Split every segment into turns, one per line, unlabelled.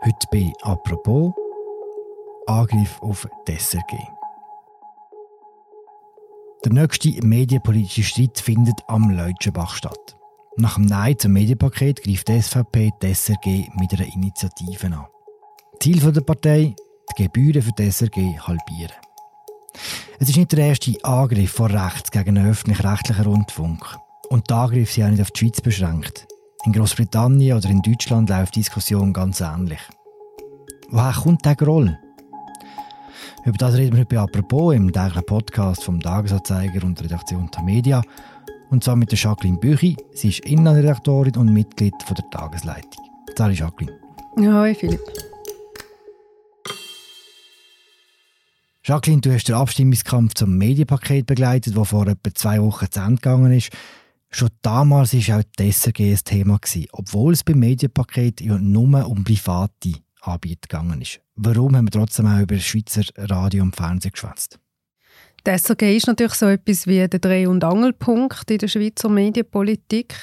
Heute bei «Apropos» Angriff auf die SRG. Der nächste medienpolitische Streit findet am Leutschenbach statt. Nach dem Nein zum Medienpaket greift die SVP die SRG mit einer Initiative an. Ziel der Partei, die Gebühren für die SRG halbieren. Es ist nicht der erste Angriff von rechts gegen einen öffentlich-rechtlichen Rundfunk. Und die Angriffe sind auch nicht auf die Schweiz beschränkt. In Großbritannien oder in Deutschland läuft die Diskussion ganz ähnlich. Woher kommt der Groll? Über das reden wir heute bei «Apropos» im täglichen Podcast vom Tagesanzeiger und der Redaktion der Media. Und zwar mit der Jacqueline Büchi. Sie ist Innenredaktorin und Mitglied von der Tagesleitung. Hallo Jacqueline.
Hi Philipp.
Jacqueline, du hast den Abstimmungskampf zum Medienpaket begleitet, der vor etwa zwei Wochen zu Ende gegangen ist. Schon damals war auch die SRG ein Thema, obwohl es beim Medienpaket ja nur um private Anbieter gegangen ist. Warum haben wir trotzdem auch über Schweizer Radio und Fernsehen geschwätzt?
Die SRG ist natürlich so etwas wie der Dreh- und Angelpunkt in der Schweizer Medienpolitik.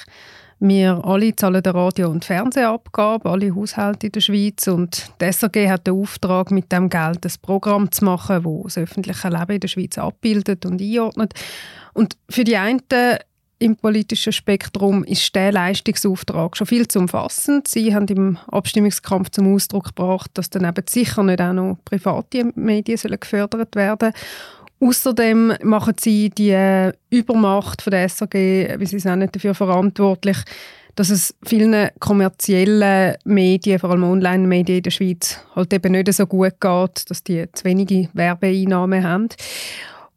Wir alle zahlen den Radio- und Fernsehabgabe, alle Haushalte in der Schweiz. Und die SRG hat den Auftrag, mit dem Geld ein Programm zu machen, das das öffentliche Leben in der Schweiz abbildet und einordnet. Und für die einen im politischen Spektrum ist der Leistungsauftrag schon viel zu umfassend. Sie haben im Abstimmungskampf zum Ausdruck gebracht, dass dann eben sicher nicht auch noch private Medien sollen gefördert werden Außerdem machen sie die Übermacht von der SAG, wie sie sagen, dafür verantwortlich, dass es vielen kommerziellen Medien, vor allem Online-Medien in der Schweiz, halt eben nicht so gut geht, dass die zu wenige Werbeeinnahmen haben.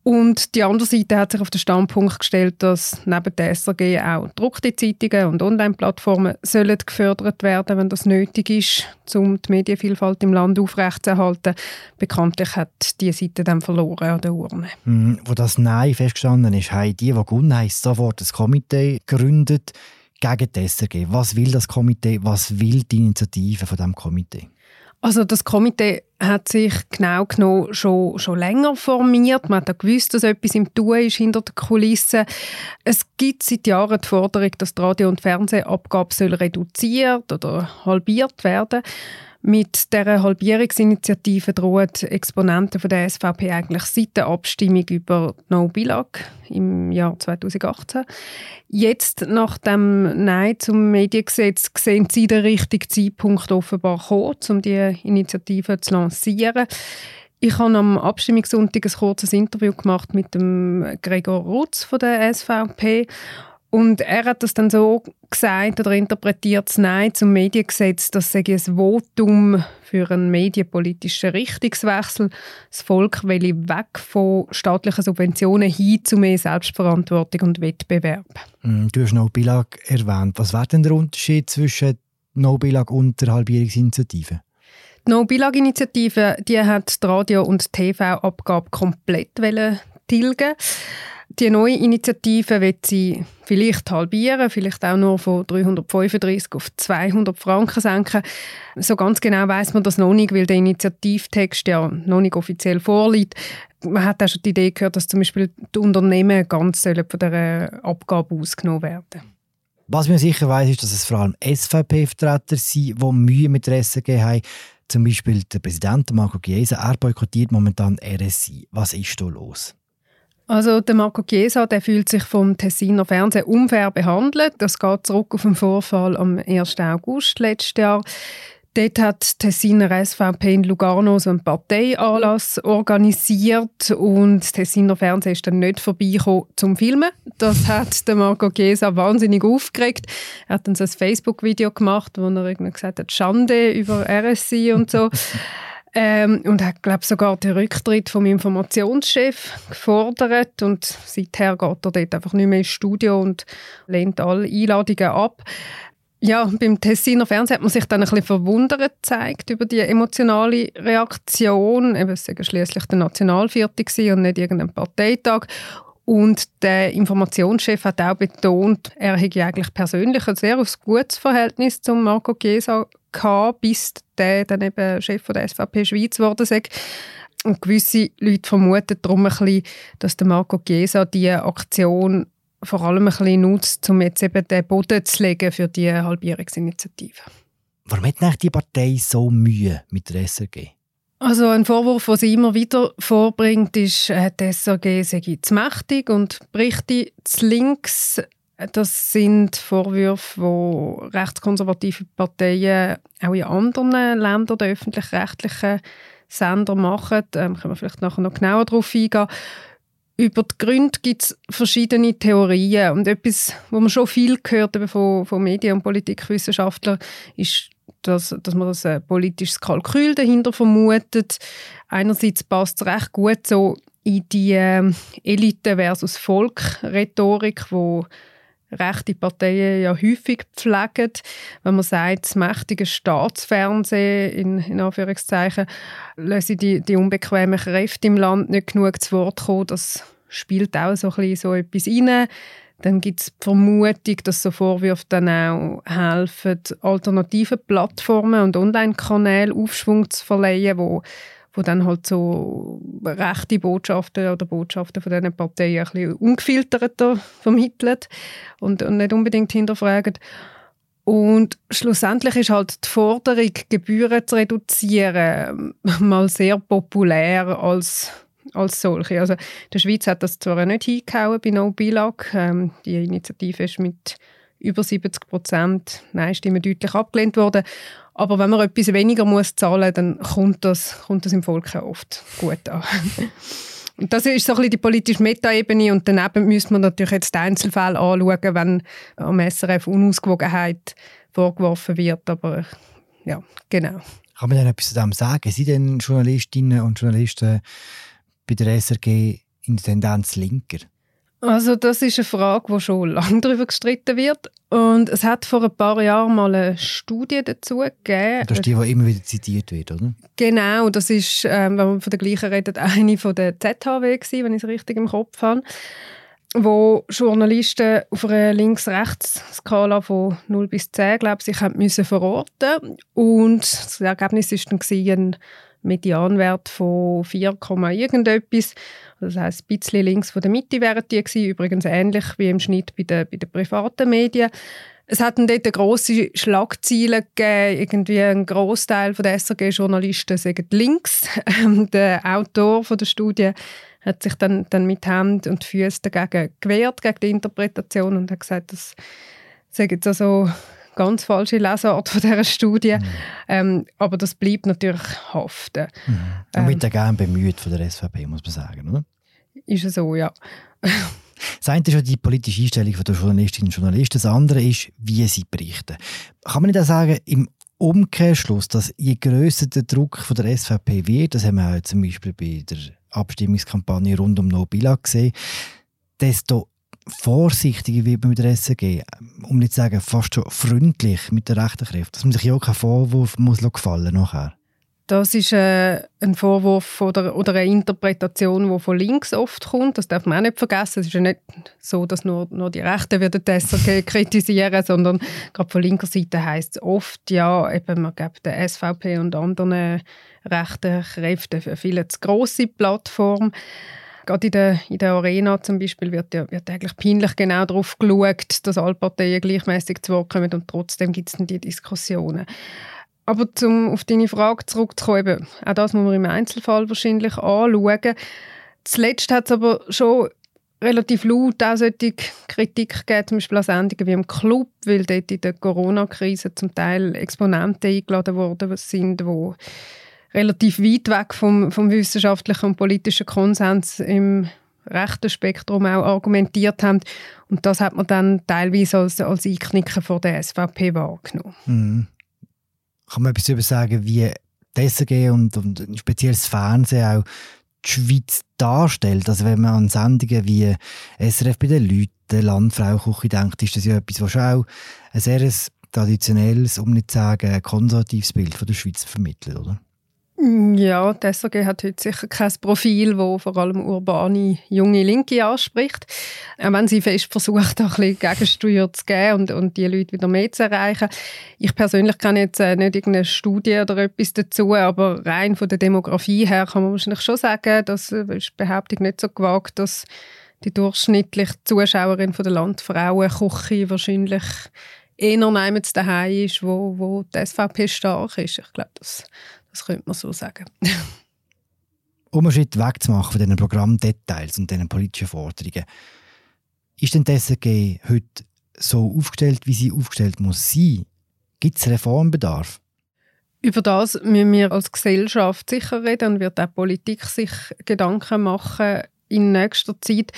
Und die andere Seite hat sich auf den Standpunkt gestellt, dass neben der SRG auch druckte Zeitungen und Online-Plattformen sollen gefördert werden, wenn das nötig ist, um die Medienvielfalt im Land aufrechtzuerhalten. Bekanntlich hat diese Seite dann verloren an der Urne.
Mhm, wo das Nein festgestanden ist, haben die, die gewonnen haben, sofort ein Komitee gegründet gegen die SRG. Was will das Komitee? Was will die Initiative von dem Komitee?
Also das Komitee hat sich genau genommen schon, schon länger formiert. Man hat auch gewusst, dass etwas im Tun ist hinter den Kulissen. Es gibt seit Jahren die Forderung, dass die Radio- und Fernsehabgabe reduziert oder halbiert werden soll. Mit der Halbierungsinitiative drohen Exponenten von der SVP eigentlich seit der Abstimmung über No Bilag im Jahr 2018. Jetzt, nach dem Nein zum Mediengesetz, sehen Sie den richtigen Zeitpunkt offenbar gekommen, um die Initiative zu lancieren. Ich habe am Abstimmungssonntag ein kurzes Interview gemacht mit dem Gregor Rutz von der SVP und er hat das dann so gesagt oder interpretiert das Nein zum Mediengesetz, das sei ein Votum für einen medienpolitischen Richtungswechsel. Das Volk will weg von staatlichen Subventionen hin zu mehr Selbstverantwortung und Wettbewerb.
Mm, du hast No Bilag erwähnt. Was wäre denn der Unterschied zwischen No Bilag und der Halbierungsinitiative?
Die No Bilag-Initiative die hat die Radio- und TV-Abgabe komplett tilgen die neue Initiative wird sie vielleicht halbieren, vielleicht auch nur von 335 auf 200 Franken senken. So ganz genau weiß man das noch nicht, weil der Initiativtext ja noch nicht offiziell vorliegt. Man hat auch schon die Idee gehört, dass zum Beispiel die Unternehmen ganz von dieser Abgabe ausgenommen werden.
Was man sicher weiß, ist, dass es vor allem SVP-Vertreter sind, die Mühe mit der SRG haben. Zum Beispiel der Präsident Marco Chiesa, er boykottiert momentan RSI. Was ist da los?
Also der Marco Chiesa der fühlt sich vom Tessiner Fernsehen unfair behandelt. Das geht zurück auf den Vorfall am 1. August letztes Jahr. Dort hat die Tessiner SVP in Lugano so einen Parteianlass organisiert und das Tessiner Fernsehen ist dann nicht vorbeigekommen zum Filmen. Das hat der Marco Chiesa wahnsinnig aufgeregt. Er hat dann so ein Facebook-Video gemacht, wo er gesagt hat, Schande über RSI und so. Ähm, und hat, glaube sogar den Rücktritt vom Informationschef gefordert und seither geht er dort einfach nicht mehr ins Studio und lehnt alle Einladungen ab. Ja, beim Tessiner Fernsehen hat man sich dann ein bisschen verwundert gezeigt über die emotionale Reaktion. Eben, es war schließlich der Nationalviertel und nicht irgendein Parteitag. Und der Informationschef hat auch betont, er hätte eigentlich persönlich ein sehr gutes Verhältnis zum Marco Chiesa gehabt, bis der dann eben Chef der SVP Schweiz geworden ist. Und gewisse Leute vermuten darum ein bisschen, dass der Marco Chiesa diese Aktion vor allem ein bisschen nutzt, um jetzt eben den Boden zu legen für die Halbierungsinitiative.
Warum hat die Partei so Mühe mit der SRG?
Also ein Vorwurf, den sie immer wieder vorbringt, ist, äh, die SRG sei zu mächtig und Berichte zu links. Das sind Vorwürfe, die rechtskonservative Parteien auch in anderen Ländern der öffentlich-rechtlichen Sender machen. Ähm, können wir vielleicht nachher noch genauer darauf eingehen. Über die Gründe gibt es verschiedene Theorien. Und etwas, was man schon viel gehört von, von Medien- und Politikwissenschaftlern, ist dass, dass man ein politisches Kalkül dahinter vermutet. Einerseits passt es recht gut so in die äh, Elite versus Volk-Rhetorik, wo rechte Parteien ja häufig pflegen. Wenn man sagt, das mächtige Staatsfernsehen, in, in Anführungszeichen, lassen die, die unbequemen Kräfte im Land nicht genug zu Wort kommen, das spielt auch so, ein bisschen so etwas rein. Dann gibt es die Vermutung, dass so Vorwürfe dann auch helfen, alternative Plattformen und Online-Kanäle Aufschwung zu verleihen, wo, wo dann halt so rechte Botschaften oder Botschaften von diesen Parteien ein bisschen ungefilterter vermitteln und, und nicht unbedingt hinterfragen. Und schlussendlich ist halt die Forderung, Gebühren zu reduzieren, mal sehr populär als als solche. Also der Schweiz hat das zwar nicht hingehauen bei No Bilag. Ähm, die Initiative ist mit über 70 Prozent Nein-Stimmen deutlich abgelehnt worden. Aber wenn man etwas weniger muss zahlen, dann kommt das, kommt das im Volk auch oft gut an. Und das ist so ein bisschen die politische Metaebene und daneben müsste man natürlich jetzt die Einzelfälle anschauen, wenn am SRF Unausgewogenheit vorgeworfen wird. Aber ja, genau.
Kann man denn etwas zu dem sagen? Sind denn Journalistinnen und Journalisten bei der SRG in der Tendenz linker?
Also das ist eine Frage, die schon lange darüber gestritten wird. Und es hat vor ein paar Jahren mal eine Studie dazu gegeben.
Das ist die, die immer wieder zitiert wird, oder?
Genau, das ist, ähm, wenn man von der gleichen redet, eine von der ZHW gewesen, wenn ich es richtig im Kopf habe wo Journalisten auf einer Links-Rechts-Skala von 0 bis 10, glaube ich, sich haben müssen verorten Und das Ergebnis war dann ein Medianwert von 4, irgendetwas. Das heisst, ein bisschen links von der Mitte wären die gewesen, übrigens ähnlich wie im Schnitt bei den, bei den privaten Medien. Es hat dort grosse Schlagziele gegeben. Irgendwie ein Großteil der SRG-Journalisten sagen links. der Autor der Studie hat sich dann, dann mit Hand und Füßen dagegen gewehrt, gegen die Interpretation und hat gesagt, das sei jetzt also ganz falsche Lesart von dieser Studie. Mhm. Ähm, aber das bleibt natürlich haften.
Mhm. Und wird ähm, gerne bemüht von der SVP, muss man sagen, oder?
Ist es so, ja.
Das eine ist ja die politische Einstellung der Journalistinnen und Journalisten. Das andere ist, wie sie berichten. Kann man nicht auch sagen, im Umkehrschluss, dass je grösser der Druck von der SVP wird, das haben wir auch zum Beispiel bei der Abstimmungskampagne rund um Nobila gesehen, desto vorsichtiger wird man mit der SRG, um nicht zu sagen fast schon freundlich mit der rechten Kräfte, dass man sich ja auch keinen Vorwurf muss gefallen nachher.
Das ist äh, ein Vorwurf oder, oder eine Interpretation, die von links oft kommt. Das darf man auch nicht vergessen. Es ist ja nicht so, dass nur, nur die Rechten werden die SRG kritisieren, sondern gerade von linker Seite heißt es oft, ja, eben, man gibt der SVP und anderen rechten Kräften viel zu grosse Plattform gerade in der, in der Arena zum Beispiel wird, ja, wird eigentlich peinlich genau darauf geschaut, dass alle Parteien gleichmäßig zu Wort kommen und trotzdem gibt es dann die Diskussionen. Aber um auf deine Frage zurückzukommen, auch das muss man im Einzelfall wahrscheinlich anschauen. Zuletzt hat es aber schon relativ laut auch solche Kritik gegeben, zum Beispiel an Sendungen wie im Club, weil dort in der Corona-Krise zum Teil Exponenten eingeladen worden sind, die relativ weit weg vom, vom wissenschaftlichen und politischen Konsens im rechten Spektrum auch argumentiert haben. Und das hat man dann teilweise als, als Einknicken vor der SVP wahrgenommen.
Mhm. Kann man etwas darüber sagen, wie die SRG und, und speziell das Fernsehen auch die Schweiz darstellt? Also wenn man an Sendungen wie SRF bei den Leuten, Landfrauküche denkt, ist das ja etwas, was schon auch ein sehr traditionelles, um nicht zu sagen, konservatives Bild von der Schweiz vermittelt, oder?
Ja, die SAG hat heute sicher kein Profil, das vor allem urbane, junge Linke anspricht. Auch wenn sie fest versucht, ein bisschen Gegensteuer zu geben und, und die Leute wieder mehr zu erreichen. Ich persönlich kann jetzt äh, nicht irgendeine Studie oder etwas dazu, aber rein von der Demografie her kann man wahrscheinlich schon sagen, dass äh, ist Behauptung nicht so gewagt, dass die durchschnittliche Zuschauerin von der Landfrauenküche wahrscheinlich eher nehmen daheim ist, wo, wo die SVP stark ist. Ich glaube, das, das könnte man so sagen.
um einen Schritt wegzumachen von diesen Programmdetails und diesen politischen Forderungen, ist denn die SRG heute so aufgestellt, wie sie aufgestellt muss sein? Gibt es Reformbedarf?
Über das müssen wir als Gesellschaft sicher reden und wird auch Politik sich Gedanken machen in nächster Zeit.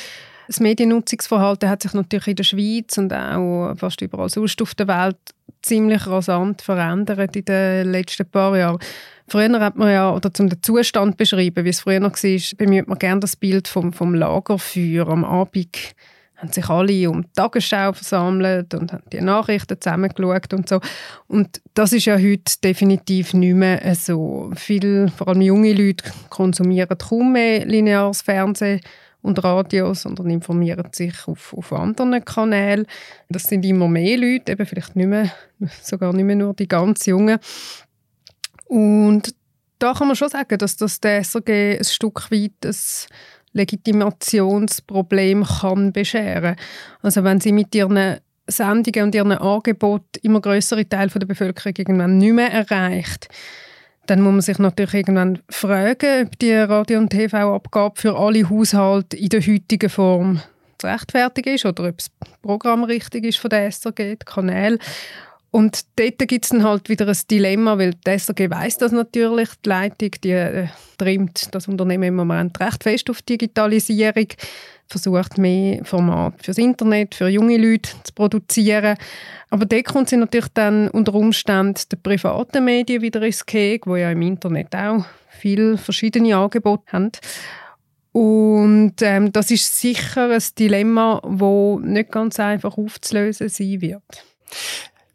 Das Mediennutzungsverhalten hat sich natürlich in der Schweiz und auch fast überall sonst auf der Welt ziemlich rasant verändert in den letzten paar Jahren. Früher hat man ja, oder zum Zustand beschreiben, wie es früher war, bemüht man gerne das Bild vom, vom Lagerfeuer am Abend haben sich alle um die Tagesschau versammelt und haben die Nachrichten zusammengeschaut und so. Und das ist ja heute definitiv nicht mehr so. Viele, vor allem junge Leute, konsumieren kaum mehr lineares Fernsehen und Radio, sondern informieren sich auf, auf anderen Kanälen. Das sind immer mehr Leute, eben vielleicht nicht mehr, sogar nicht mehr nur die ganz Jungen. Und da kann man schon sagen, dass das der SRG ein Stück weit ein Legitimationsproblem kann bescheren. Also wenn sie mit ihren Sendungen und ihren Angeboten immer größere Teile der Bevölkerung irgendwann nicht mehr erreicht, dann muss man sich natürlich irgendwann fragen, ob die Radio- und TV-Abgabe für alle Haushalte in der heutigen Form zu ist oder ob das Programm richtig ist von der SRG, die Kanäle. Und dort gibt es dann halt wieder ein Dilemma, weil die SRG weiss das natürlich, die Leitung, die äh, trimmt das Unternehmen im Moment recht fest auf Digitalisierung, versucht mehr Format fürs Internet, für junge Leute zu produzieren. Aber dort kommt sie natürlich dann unter Umständen der privaten Medien wieder ins Keg, wo ja im Internet auch viele verschiedene Angebote haben. Und ähm, das ist sicher ein Dilemma, wo nicht ganz einfach aufzulösen sein wird.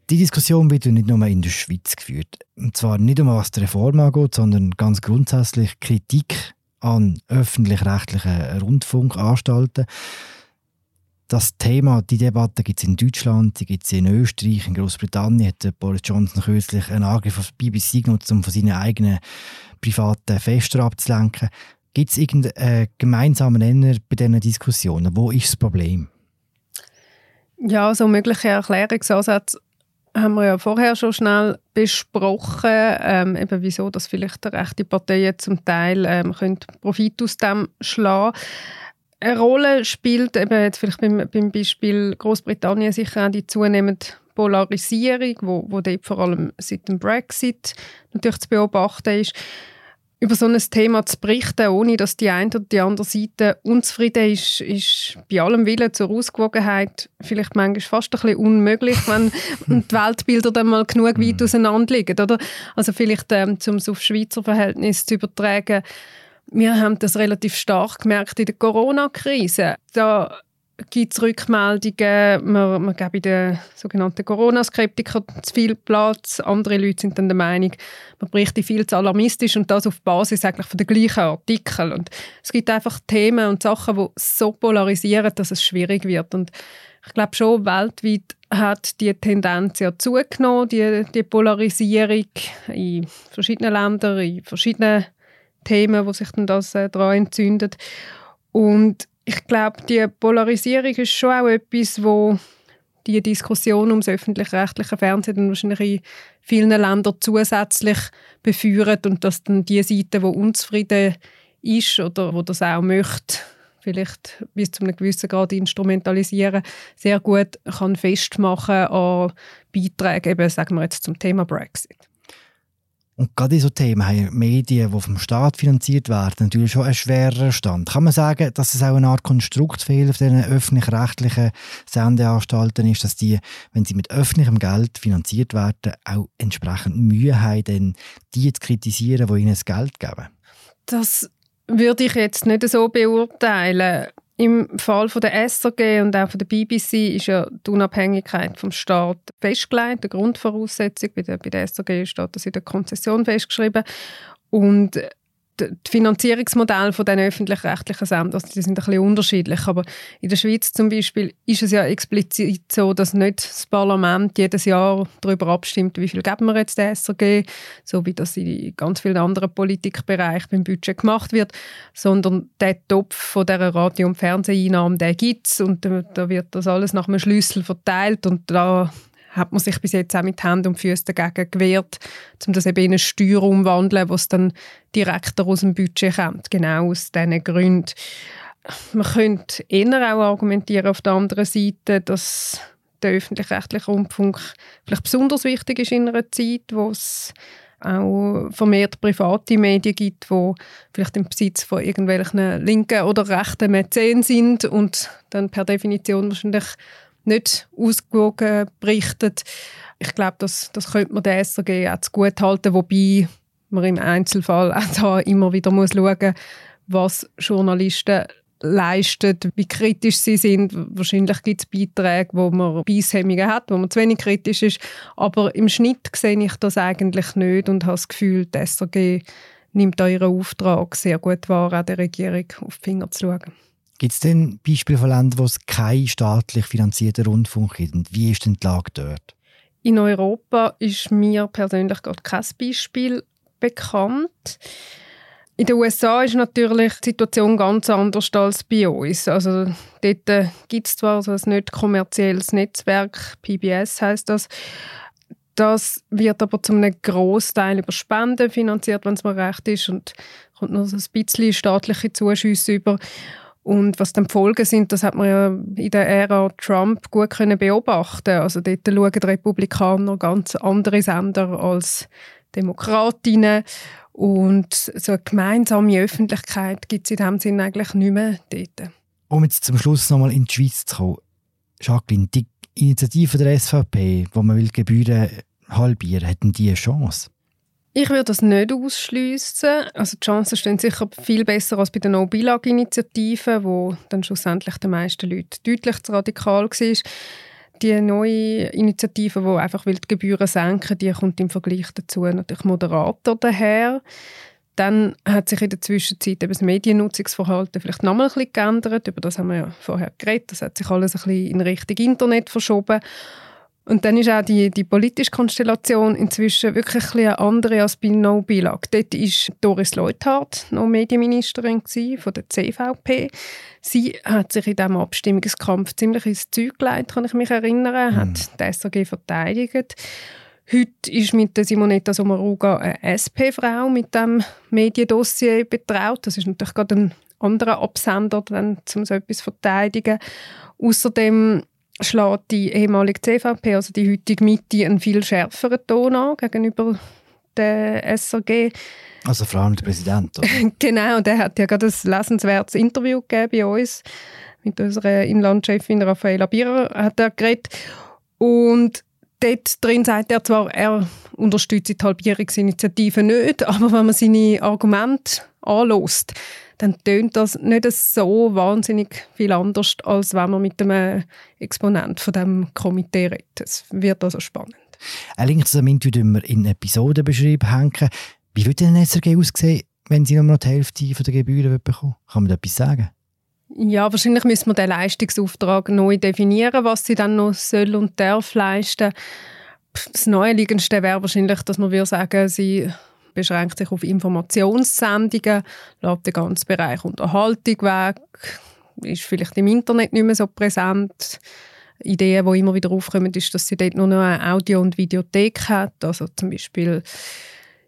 Die Diskussion wird nicht nur in der Schweiz geführt. Und zwar nicht nur was die Reform angeht, sondern ganz grundsätzlich Kritik an öffentlich-rechtlichen Rundfunkanstalten. Das Thema, die Debatte gibt es in Deutschland, die gibt es in Österreich, in Großbritannien hat Boris Johnson kürzlich einen Angriff auf die BBC genutzt, um von seinen eigenen privaten Festen abzulenken. Gibt es irgendeinen gemeinsamen Nenner bei diesen Diskussionen? Wo ist das Problem?
Ja, so mögliche Erklärungsansätze haben wir ja vorher schon schnell besprochen, ähm, eben wieso dass vielleicht die rechte Parteien zum Teil ähm, Profit aus dem schlagen. Eine Rolle spielt eben jetzt vielleicht beim, beim Beispiel Großbritannien sicher auch die zunehmende Polarisierung, wo, wo dort vor allem seit dem Brexit natürlich zu beobachten ist über so ein Thema zu berichten, ohne dass die eine oder die andere Seite unzufrieden ist, ist bei allem Willen zur Ausgewogenheit vielleicht manchmal fast ein bisschen unmöglich, wenn die Weltbilder dann mal genug weit mhm. auseinander liegen. Oder? Also vielleicht, ähm, um es auf Schweizer Verhältnis zu übertragen, wir haben das relativ stark gemerkt in der Corona-Krise. Da gibt es Rückmeldungen, man, man gibt den sogenannten Corona-Skeptikern zu viel Platz. Andere Leute sind dann der Meinung, man berichtet viel zu alarmistisch und das auf Basis eigentlich von den gleichen Artikeln. Und es gibt einfach Themen und Sachen, die so polarisieren, dass es schwierig wird. Und ich glaube schon, weltweit hat die Tendenz ja zugenommen, die, die Polarisierung in verschiedenen Ländern, in verschiedenen Themen, wo sich dann das äh, daran entzündet. Und ich glaube, die Polarisierung ist schon auch etwas, wo die Diskussion ums öffentlich-rechtliche Fernsehen dann wahrscheinlich in vielen Ländern zusätzlich befeuert und dass dann die Seite, die unzufrieden ist oder wo das auch möchte, vielleicht bis zu einem gewissen Grad instrumentalisieren, sehr gut kann festmachen an Beiträgen, eben, sagen wir jetzt zum Thema Brexit.
Und gerade in so Themen haben Medien, die vom Staat finanziert werden, natürlich schon einen schwereren Stand. Kann man sagen, dass es auch eine Art Konstruktfehler auf diesen öffentlich-rechtlichen Sendeanstalten ist, dass die, wenn sie mit öffentlichem Geld finanziert werden, auch entsprechend Mühe haben, die zu kritisieren, die ihnen das Geld geben?
Das würde ich jetzt nicht so beurteilen. Im Fall von der SRG und auch von der BBC ist ja die Unabhängigkeit vom Staat festgelegt, eine Grundvoraussetzung. Bei der, bei der SRG steht das in der Konzession festgeschrieben. Und die Finanzierungsmodelle von den öffentlich-rechtlichen Sendern die sind ein bisschen unterschiedlich. Aber in der Schweiz zum Beispiel ist es ja explizit so, dass nicht das Parlament jedes Jahr darüber abstimmt, wie viel geben wir jetzt der SRG, so wie das in ganz vielen anderen Politikbereichen beim Budget gemacht wird, sondern der Topf von der Radio- und Fernseheinnahmen, der gibt es und da wird das alles nach einem Schlüssel verteilt und da hat man sich bis jetzt auch mit Händen und Füßen dagegen gewehrt, um das eben in eine Steuer umwandeln, was dann direkter aus dem Budget kommt, genau aus diesen Gründen. Man könnte eher auch argumentieren auf der anderen Seite, dass der öffentlich-rechtliche Rundfunk vielleicht besonders wichtig ist in einer Zeit, wo es auch vermehrt private Medien gibt, die vielleicht im Besitz von irgendwelchen linken oder rechten Mäzen sind und dann per Definition wahrscheinlich nicht ausgewogen berichtet. Ich glaube, das, das könnte man der SRG auch zu gut halten, wobei man im Einzelfall auch da immer wieder muss schauen muss, was Journalisten leisten, wie kritisch sie sind. Wahrscheinlich gibt es Beiträge, wo man Beisshemmungen hat, wo man zu wenig kritisch ist. Aber im Schnitt sehe ich das eigentlich nicht und habe das Gefühl, die SRG nimmt euren Auftrag sehr gut wahr, auch der Regierung auf die Finger zu schauen.
Gibt es denn Beispiele von Ländern, wo es keinen staatlich finanzierten Rundfunk gibt? Und wie ist denn die Lage dort?
In Europa ist mir persönlich gerade kein Beispiel bekannt. In den USA ist natürlich die Situation ganz anders als bei uns. Also dort gibt es zwar so ein nicht kommerzielles Netzwerk, PBS heißt das, das wird aber zu einem Großteil über Spenden finanziert, wenn es mir recht ist, und kommt noch so ein bisschen staatliche Zuschüsse über. Und was dann die Folgen sind, das hat man ja in der Ära Trump gut können beobachten. Also dort schauen die Republikaner ganz andere Sender als Demokratinnen. Und so eine gemeinsame Öffentlichkeit gibt es in diesem Sinne eigentlich nicht mehr dort.
Um jetzt zum Schluss nochmal in die Schweiz zu kommen. Jacqueline, die Initiative der SVP, wo man will Gebühren halbieren, hätten die eine Chance?
Ich würde das nicht ausschließen. Also die Chancen stehen sicher viel besser als bei der No-Bilag-Initiative, wo dann schlussendlich den meisten Leuten deutlich zu radikal war die neue Initiative, die einfach die Gebühren senken die kommt im Vergleich dazu natürlich moderater daher. Dann hat sich in der Zwischenzeit eben das Mediennutzungsverhalten vielleicht nochmal ein bisschen geändert. Über das haben wir ja vorher geredet. Das hat sich alles ein bisschen in Richtung Internet verschoben. Und dann ist auch die, die politische Konstellation inzwischen wirklich ein eine andere als bei No Bilag. Dort war Doris Leuthardt noch Medienministerin von der CVP. Sie hat sich in diesem Abstimmungskampf ziemlich ins Zeug gelegt, kann ich mich erinnern, mhm. hat die SAG verteidigt. Heute ist mit der Simonetta Sommaruga eine SP-Frau mit dem Mediendossier betraut. Das ist natürlich gerade ein anderer Absender, um so etwas zu verteidigen. Außerdem schlägt die ehemalige CVP, also die heutige Mitte, einen viel schärferen Ton an gegenüber der SRG.
Also vor allem der Präsident, oder?
genau, der hat ja gerade ein lesenswertes Interview gegeben bei uns mit unserer Inlandchefin Raffaella Bierer hat er geredet. Und dort drin sagt er zwar, er unterstützt die Halbierungsinitiative nicht, aber wenn man seine Argumente anlässt, dann tönt das nicht so wahnsinnig viel anders, als wenn man mit einem Exponent von dem Komitee redet. Es wird also spannend.
Ein Link zu dem Interview wir in den Episodenbeschreibung hängen. Wie würde denn SRG aussehen, wenn sie nur noch die Hälfte der Gebühren bekommen Kann man da etwas sagen?
Ja, wahrscheinlich müssen wir den Leistungsauftrag neu definieren, was sie dann noch soll und darf leisten. Das Neueliegendste wäre wahrscheinlich, dass man würde sagen, sie beschränkt sich auf Informationssendungen, lässt den ganzen Bereich Unterhaltung weg, ist vielleicht im Internet nicht mehr so präsent. Ideen, die immer wieder aufkommen, ist, dass sie dort nur noch eine Audio- und Videothek hat. Also zum Beispiel,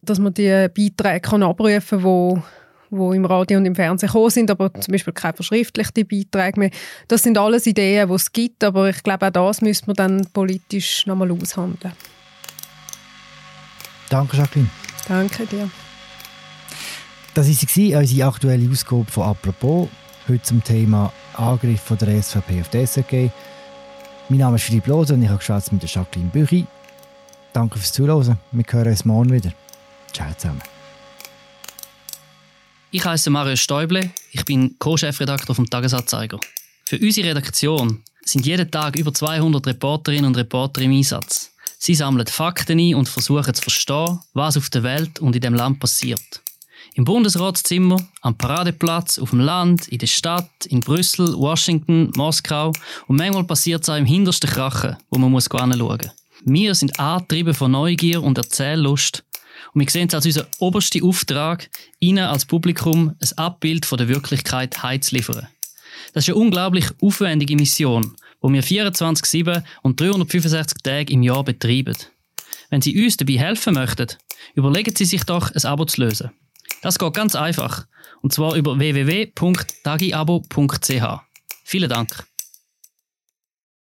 dass man die Beiträge kann abrufen kann, wo wo im Radio und im Fernsehen gekommen sind, aber zum Beispiel keine verschriftlichten Beiträge mehr. Das sind alles Ideen, die es gibt, aber ich glaube, auch das müssen wir dann politisch nochmal aushandeln.
Danke, Jacqueline.
Danke dir.
Das war unsere aktuelle Ausgabe von «Apropos». Heute zum Thema Angriff von der SVP auf die SRG. Mein Name ist Philipp Lose und ich habe gesprochen mit Jacqueline Büchi. Danke fürs Zuhören. Wir hören uns morgen wieder. Ciao zusammen.
Ich heiße Mario Stäuble. Ich bin Co-Chefredakteur vom Tagesanzeiger. Für unsere Redaktion sind jeden Tag über 200 Reporterinnen und Reporter im Einsatz. Sie sammeln Fakten ein und versuchen zu verstehen, was auf der Welt und in dem Land passiert. Im Bundesratszimmer, am Paradeplatz, auf dem Land, in der Stadt, in Brüssel, Washington, Moskau und manchmal passiert es auch im hintersten Krachen, wo man muss hinschauen muss. Wir sind angetrieben von Neugier und Erzähllust und wir sehen es als unseren obersten Auftrag, Ihnen als Publikum ein Abbild von der Wirklichkeit heimzuliefern. Das ist eine unglaublich aufwendige Mission, wo wir 24-7 und 365 Tage im Jahr betreiben. Wenn Sie uns dabei helfen möchten, überlegen Sie sich doch, ein Abo zu lösen. Das geht ganz einfach. Und zwar über www.tagiabo.ch. Vielen Dank.